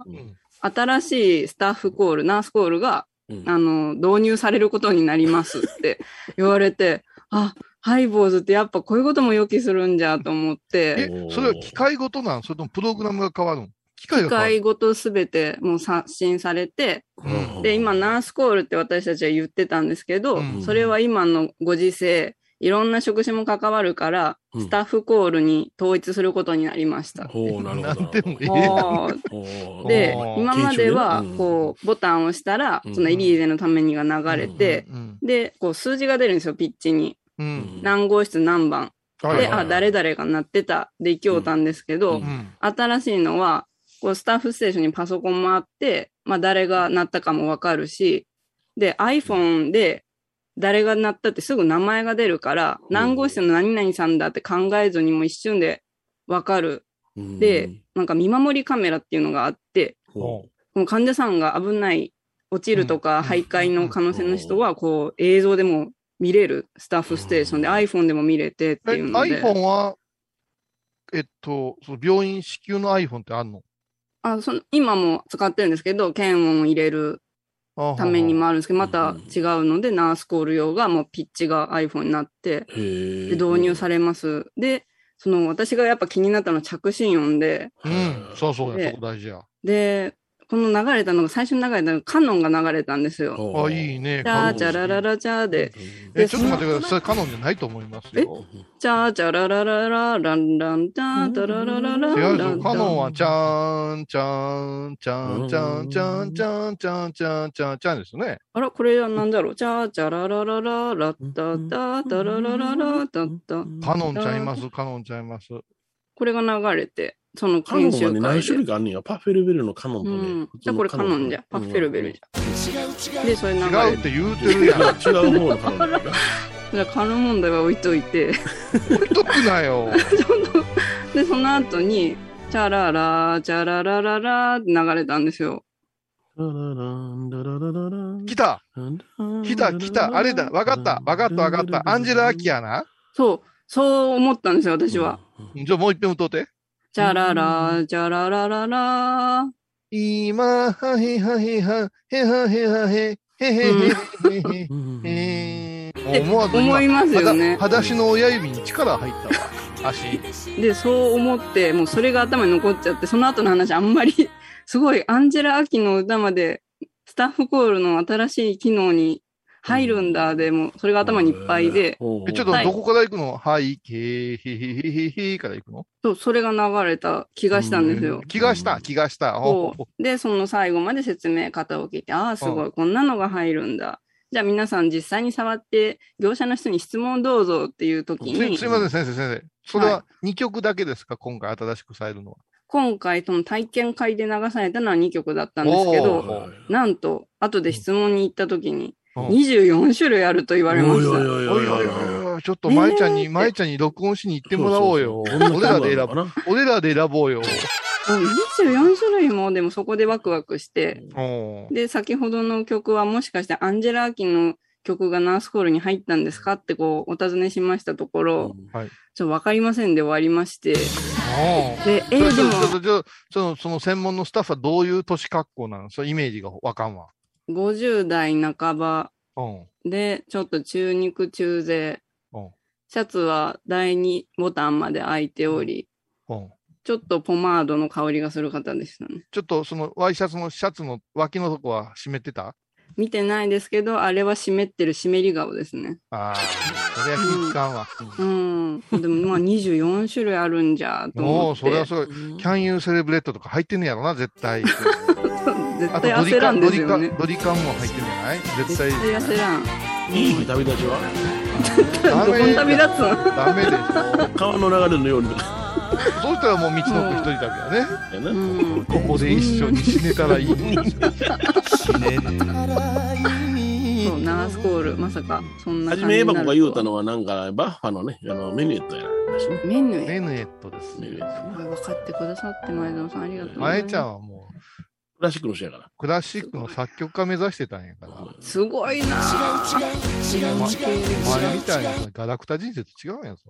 新しいスタッフコール、ナースコールが、あの、導入されることになりますって言われて、あ、ハイボーズってやっぱこういうことも予期するんじゃと思って、え、それは機械ごとなん？それともプログラムが変わるの？機械機が変わる。械ごとすべてもう刷新されて、うん。で、今、ナースコールって私たちは言ってたんど、うん。それは今のご時世、いろんな職種も関わるから、うん。スタッフコールに統一することになりました。なるほど。なんでもええおー。ほ うで今まではこう、ボタンを押したらう、んそのエリーゼのためにが流れて、うん。で、こう、数字が出るんですよ、ピッチに。うん。何号室何番。で、はいはいあ、誰々がなってた。で、行きおったんですけど、うんうん。新しいのは、こう、スタッフステーションにパソコンもあって、まあ、誰がなったかもわかるし、で、iPhone で、誰がなったってすぐ名前が出るから、うん何号室の何々さんだって考えずにも一瞬でわかる。うんで、なんか見守りカメラっていうのがあって、ほこの患者さんが危ない、落ちるとうんか徘徊の可能性の人は、こう、映像でも見れる、スタッフステーションでうん iPhone でも見れてってえいうので。iPhone は、えっと、その病院支給の iPhone ってあんの？あその今も使ってるんですけど、検温を入れるためにもあるんですけど、また違うので、ナースコール用がもうピッチが iPhone になって、で導入されます。で、その私がやっぱ気になったのは着信音で、うん。そうそうそこ大事や。で、この流れたのが、最初に流れたのがカノンが流れたんですよ。あ、いいね。チャーチャラララチャーで、え、でちょっと待ってください。それカノンじゃないと思いますよ。チャーチャララララランランチャータララララ違うぞ。ランカノンは、チャーン、チャーン、チャーン、チャーン、チャーン、チャーン、チャーン、チャーン、チャーン、チャーンですね。あら、これはなんだろうチャーチャラララララッタタタララララタッタ。カノンちゃいます、カノンちゃいます。これが流れて、そのカノンはね、何種で。類かあんねんよ。パフェルベルのカノンとねうん。じゃあこれカノンじゃ。パッフェルベルじゃ。で、それ流違うれ。ってて言うてるやん。違う方のカノンだよ。じゃあ、カノン問題は置いといて。置いとくなよ。で、その後に、チャララ、チャララララって流れたんですよ。来た来た来たあれだわかったわかったわかったアンジェラ・アキやなそう、そう思ったんですよ、私は。。じゃあもう一遍歌うて。チャララ、チャララララ。今、はへはへは、へはへはへ、へへへへへへ。思わず思いますよね裸足の親指に力入ったわ。足。で、そう思って、もうそれが頭に残っちゃって、その後の話あんまり、すごい、アンジェラ・アキの歌まで、スタッフコールの新しい機能に入るんだ、でもう、それが頭にいっぱいで、え、ちょっとはい。どこから行くの？はい、けへへへへへから行くの？そう、それが流れた気がしたんですよ。気がした、気がした。で、その最後まで説明方を聞いて、ああ、すごい、こんなのが入るんだ。じゃあ皆さん実際に触って、業者の人に質問どうぞっていう時に。うすすい、ません、先生、先生。それは2曲だけですか？今回新しくされるの。は。今回その体験会で流されたのは2曲だったんですけおど、ーなんと、後で質問に行った時に、うん24種類あると言われました。おいおいおいおい、ちょっと舞ちゃんに、舞ちゃんに録音しに行ってもらおうよ。俺らで選ぼう。俺らで選ぼうよ。うん24種類もでもそこでワクワクして、おで、先ほどの曲はもしかしてアンジェラ・アキの曲がナースコールに入ったんですかってこうお尋ねしましたところ、はい。ちょっとわかりませんで終わりまして、おで、えー、でも。その、その専門のスタッフはどういう年格好なのそのイメージがわかんわ。50代半ばうん。で、ちょっと中肉中背、うん。シャツは第2ボタンまで開いており、うん。ちょっとポマードの香りがする方でしたね。ちょっとそのワイシャツのシャツの脇のとこは湿ってた？見てないですけど、あれは湿ってる湿り顔ですね。ああ、それは気使うわ。うん。でもまあ24種類あるんじゃと思もう、って。それはそう。キャンユーセレブレットとか入ってんねやろな、絶対。絶対焦らんですよね。ドリカンも入ってんじゃない？絶絶対。対焦らん。いい旅立ちは？ダ どこに旅メ、立つのダメでしょ。川の流れのように。そうしたらもう道のく一人だけだね。ここで一緒に死ねたらいいのに。そう、ナースコール、まさか、そんなはじめエバ感じになるとコが言うたのはなんか、バッファのね、あの、メニューとやらしね。メヌエットですメニュね。ーですね。分かってくださって、前園さん、ありがとうございます。前ちゃんはもう、クラシックの人やから。クラシックの作曲家目指してたんやから。すごいなぁ。違うお前みたいなガラクタ人生と違うんやぞ。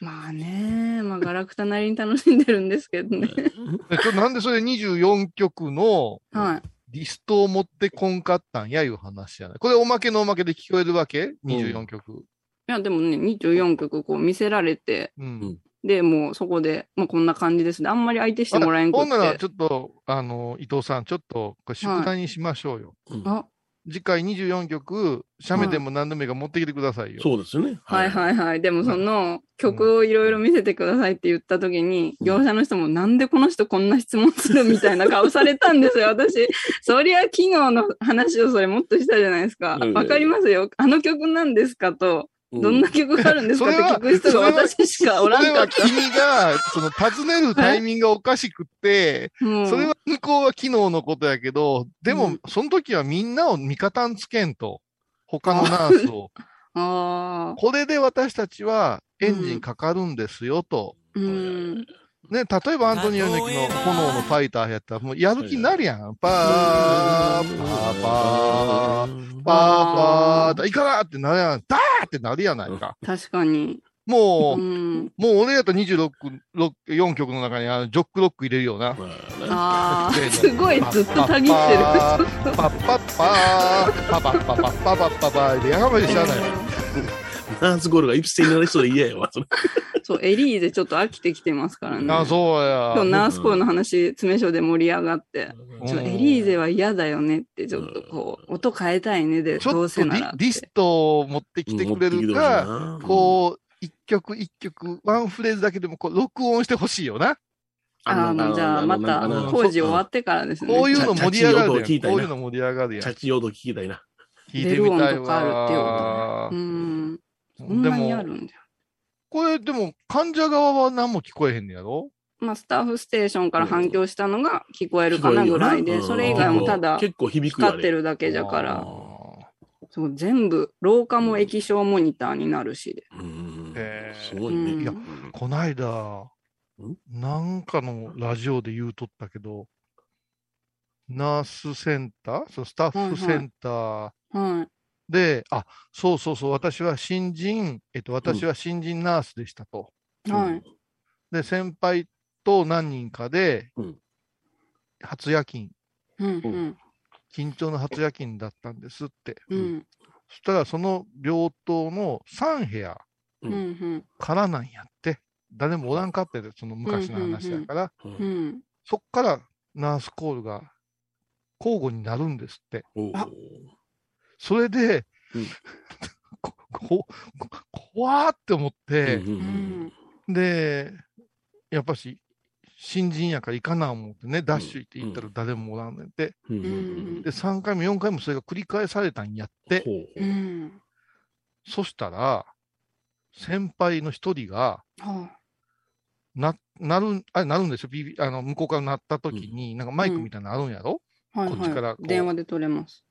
まあね、まあガラクタなりに楽しんでるんですけどね。えちょなんでそれ24曲のはい。リストを持ってこんかったんやいう話やね。これおまけのおまけで聞こえるわけ ?24 曲。いや、でもね、24曲こう見せられて、うん。で、もうそこで、まあこんな感じですね。あんまり相手してもらえんくっほんなら、て。ちょっと、あの、伊藤さん、ちょっと、これ宿題にしましょうよ。あ、次回24曲、写メでも何でもいいから持ってきてくださいよ。そうですよね。はいはいはい。でもその曲をいろいろ見せてくださいって言った時に、うん業者の人もなんでこの人こんな質問するみたいな顔されたんですよ、私。そりゃ昨日の話をそれもっとしたじゃないですか。うんわかりますよ。あの曲なんですかと、うどんな曲があるんですかってそれは聞く人が私しかおらんそれはかった。君が、その、尋ねるタイミングがおかしくって、もうそれは向こうは昨日のことやけど、でもうん、その時はみんなを味方につけんと。他のナースを。これで私たちはエンジンかかるんですよと。うん。ね、例えばアントニオ猪木の炎のファイターやったら、もうやる気になるやん。パー、パー、パー、パー、パー、いかなってなるやん。ダーってなるやないか。確かに。もう、うん。もう俺やったら26、4曲の中にあのジョックロック入れるよな。ああ、すごいずっとたぎってる。パッパッパッパー、パパッパッパッパッパッパッパーでやがまでしゃあない。ナースゴールが一斉になりそうで嫌やわ。それそう、エリーゼちょっと飽きてきてますからね。あ、そうや。今日ナースコールの話、詰め所で盛り上がって、うんちょエリーゼは嫌だよねって、ちょっとこう、音変えたいねで、ちょどうっとリせならって。リストを持ってきてくれるか、うん、こう、一曲一曲、ワンフレーズだけでもこう録音してほしいよな。ああ、もうじゃあ、またの工事終わってからですね。こういうの盛り上がるやん。こういうの盛り上がるやんチャ。チ用途聞きたいな。聞いてみたいベル音とかあるってよわう。ん。そんでなにあるも、んじゃ。これでも、患者側は何も聞こえへんねやろ？まあ、スタッフステーションから反響したのが聞こえるかなぐらいで、うん。それ以外もただ結構響くよ光ってるだけじゃかあら、そう全部、廊下も液晶モニターになるしで。うん。へーすごいね。うん。いやうんこないだん、なんかのラジオで言うとったけど、ナースセンター？そうスタッフセンター。はい。で、あ、そうそうそう、私は新人、えっと、私は新人ナースでしたと。はい。で、先輩と何人かでうん、初夜勤、うん、うん、緊張の初夜勤だったんですって。うん、そしたら、その病棟の3部屋うん、うん、からなんやって。誰もおらんかったで、その昔の話やから。うんうん。そっからナースコールが交互になるんですって。それで、うん ここ怖ーって思って、うんうん、で、やっぱし、新人やから行かな思ってね、ダッシュ行って行ったら誰もおらんねんて。うんうんうんで、3回も4回もそれが繰り返されたんやって。ほうん。そしたら、先輩の一人が、はな、なるん、あれ、なるんですよ。ビビあの、向こうからなった時に、なんかマイクみたいなのあるんやろ、い、はい、こっちからこうはい。電話で取れます。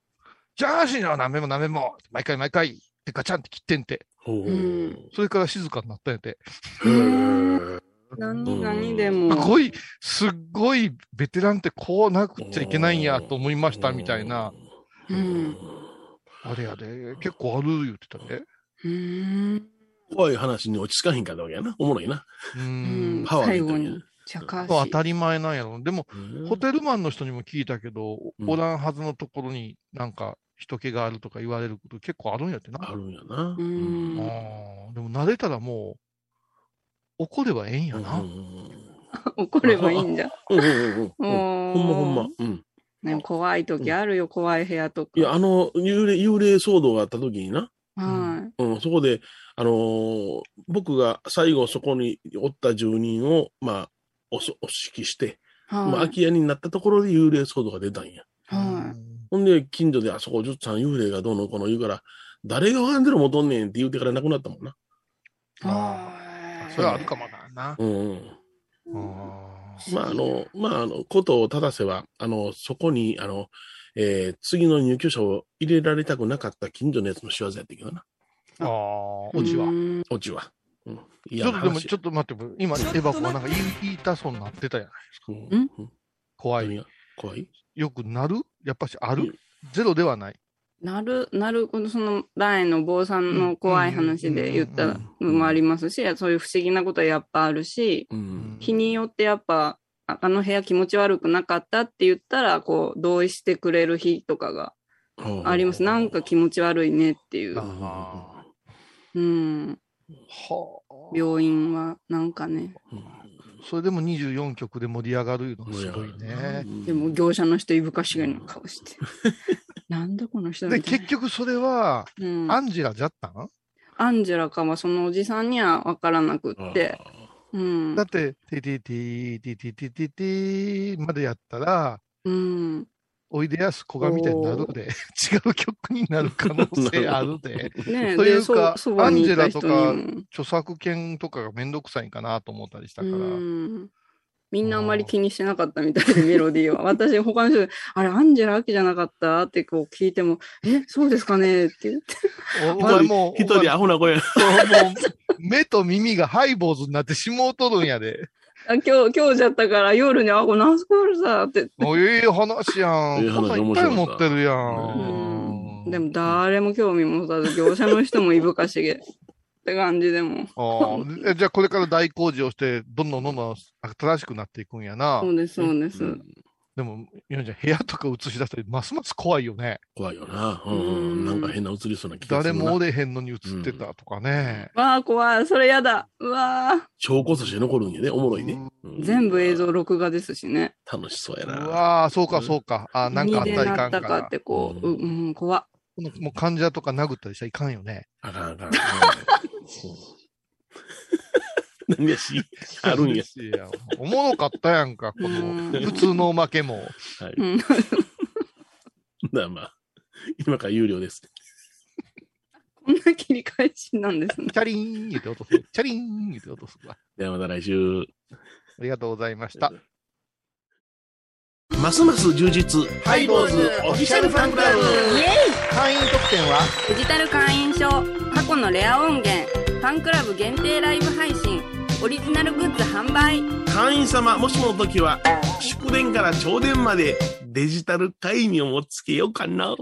じゃあしな、何べも何べも、毎回毎回、ってガチャンって切ってんて。それから静かになったんやて。何、何でも。すごい、すっごいベテランってこうなくっちゃいけないんやと思いましたみたいな。うん。あれやで、結構ある言ってたね。うん。怖い話に落ち着かへんかったわけやな。おもろいな。ううんん。パワーみたい当したり前なんやろ。でも、ホテルマンの人にも聞いたけど、うんおらんはずのところになんか人気があるとか言われること結構あるんやってな。あるんやな。う。ん。でも慣れたらもう、怒ればええんやな。怒ればいいんじゃ。うんうんうんうん。ほほんまほんま。うん。ね、怖い時あるよ、怖い部屋とか。いや、あの、幽霊、幽霊騒動があった時にな、はうん、そこで、あのー僕が最後そこにおった住人を、まあ、おそお指揮して、い。はい。まあ、空き家になったところで幽霊騒動が出たんや。はほんで、近所で、あそこ、じゅっさん幽霊がどうのこうの言うから、誰が拝んでるもとんねんって言うてから亡くなったもんな。あはい。それはあるかもな。な。うん、うん。あまあ、あの、まあ、あの、ことを正せば、あの、そこに、あの、えー次の入居者を入れられたくなかった近所のやつの仕業やったけどな。あー、オチは。うんオチは。うん。いちょっとでも、話ちょっと待って、今、エバコがなんか言い言いたそうになってたやないですか。うん怖い。怖い？よくなる？やっぱしある？うんゼロではない。なる、なる、このその、前の坊さんの怖い話で言ったのもありますし、そういう不思議なことはやっぱあるし、うん。日によってやっぱ、ああの部屋気持ち悪くなかったって言ったら、こう、同意してくれる日とかがあります。なんか気持ち悪いねっていう。あうん。はあ。病院は、なんかね。それでも24曲で盛り上がるのすごいね。でも業者の人、いぶかしげの顔して。なんだこの人で、結局それは、アンジェラじゃったんアンジェラかはそのおじさんには分からなくって。うん、だって、ティティティティティティティまでやったら、うん、おいでやすこがみたいになるで、違う曲になる可能性あるで。ねえ、といで、うかそそばにいた人にアンも。著作権とかがめんどくさいんかなと思ったりしたから。うん。みんなあんまり気にしてなかったみたいで、メロディーは。私、他の人で、あれ、アンジェラ・アキじゃなかったってこう聞いても、え、そうですかねって言って。おお前もう、一人アホな声。そうもう、目と耳がハイボーズになってしもうとるんやで。あ今日、今日じゃったから夜に、あ、これナスコールさって。もういい話やん。いい話こんなんいっぱい持ってるや。うんん。でも、誰も興味持たず、業者の人もいぶかしげ。って感じでも。ああえじゃあこれから大工事をして、どんどんどんどん新しくなっていくんやなそ。うです、そうです。でも、ちゃん、部屋とか映し出したらますます怖いよね。怖いよな。うんう。うんんなんか変な映りそうな気がす誰るな。もおれへんのに映ってたとかね。わあ、怖い。それやだ。うわ証拠として残るんやね。おもろいね。うんー全部映像録画ですしね。楽しそうやうな。わあ、そうかそうか。あなんかあったらいかんからかっ。てこう、ううん、うん、怖もう患者とか殴ったりしたらいかんよね。あかんあかん。うん何やし、あるんや。いや。おもろかったやんか、こうんの普通のおまけも。はい。うん。だまあ、今から有料です。こんな切り返しなんですね。チャリーン言って落とす。チャリーン言って落とすわ。ではまた来週。ありがとうございました。ますます充実。ハイボーズオフィシャルファンクラブ。イエ会員特典は？イデジタル会員証、過去のレア音源、ファンクラブ限定ライブ配信、オリジナルグッズ販売。会員様、もしもの時は、祝電から朝電までデジタル会員をもつけようかな。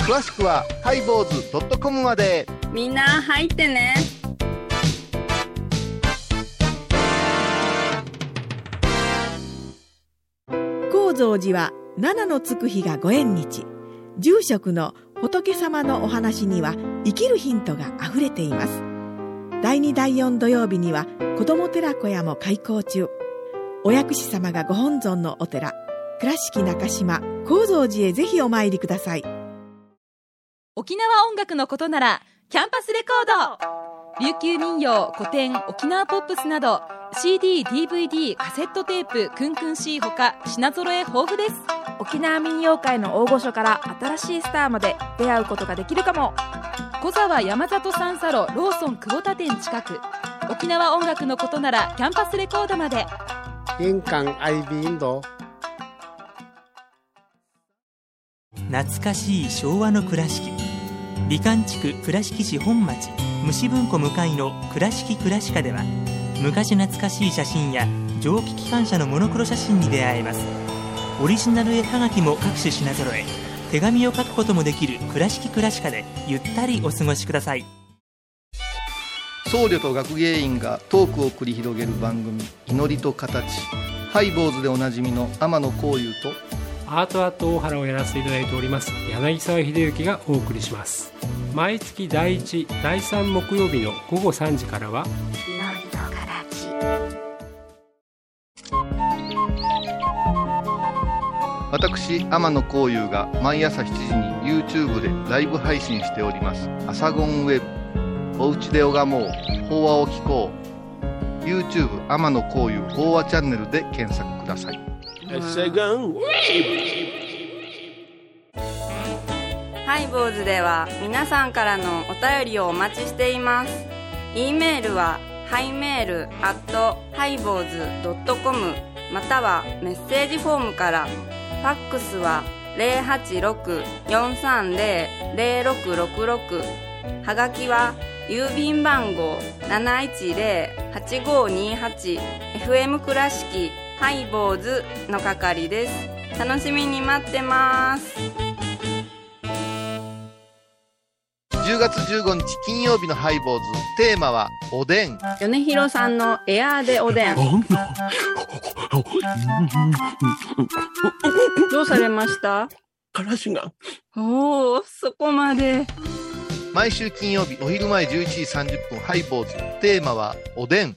詳しくは、ハイボーズ .com まで。みんな入ってね。高蔵寺は七のつく日がご縁日住職の仏様のお話には生きるヒントがあふれています第2第4土曜日には子ども寺小屋も開校中。お薬師様がご本尊のお寺倉敷中島・高蔵寺へぜひお参りください。沖縄音楽のことならキャンパスレコード。琉球民謡古典沖縄ポップスなど CD、DVD、カセットテープ、クンクン C ほか品揃え豊富です。沖縄民謡界の大御所から新しいスターまで出会うことができるかも小沢山里三佐路ローソン久保田店近く。沖縄音楽のことならキャンパスレコードまで。印港 IB 印度懐かしい昭和の倉敷。美観地区倉敷市本町虫文庫向かいの「倉敷倉歯科」では昔懐かしい写真や蒸気機関車のモノクロ写真に出会えます。オリジナル絵はがきも各種品揃え手紙を書くこともできる「倉敷倉歯科」でゆったりお過ごしください。僧侶と学芸員がトークを繰り広げる番組「祈りと形」ハイボーズでおなじみの天野幸雄とアートアート大原をやらせていただいております柳沢秀幸がお送りします。毎月第1第3木曜日の午後3時からは私天野幸雄が毎朝7時に YouTube でライブ配信しております「アサゴンウェブ」「おうちで拝もう。法話を聞こう」YouTube 天野幸雄法話チャンネルで検索ください。セガンハイボーズでは皆さんからのお便りをお待ちしています。e メールはハイメールアットハイボーズドットコム。またはメッセージフォームから。ファックスは086-430-0666はがきは郵便番号 710-8528FM 倉敷ハイボーズの係です。楽しみに待ってます。10月15日金曜日のハイボーズ。テーマはおでん。米広さんのエアーでおでん。どうされました？からしが。おお、そこまで。毎週金曜日お昼前11時30分ハイボーズ。テーマはおでん。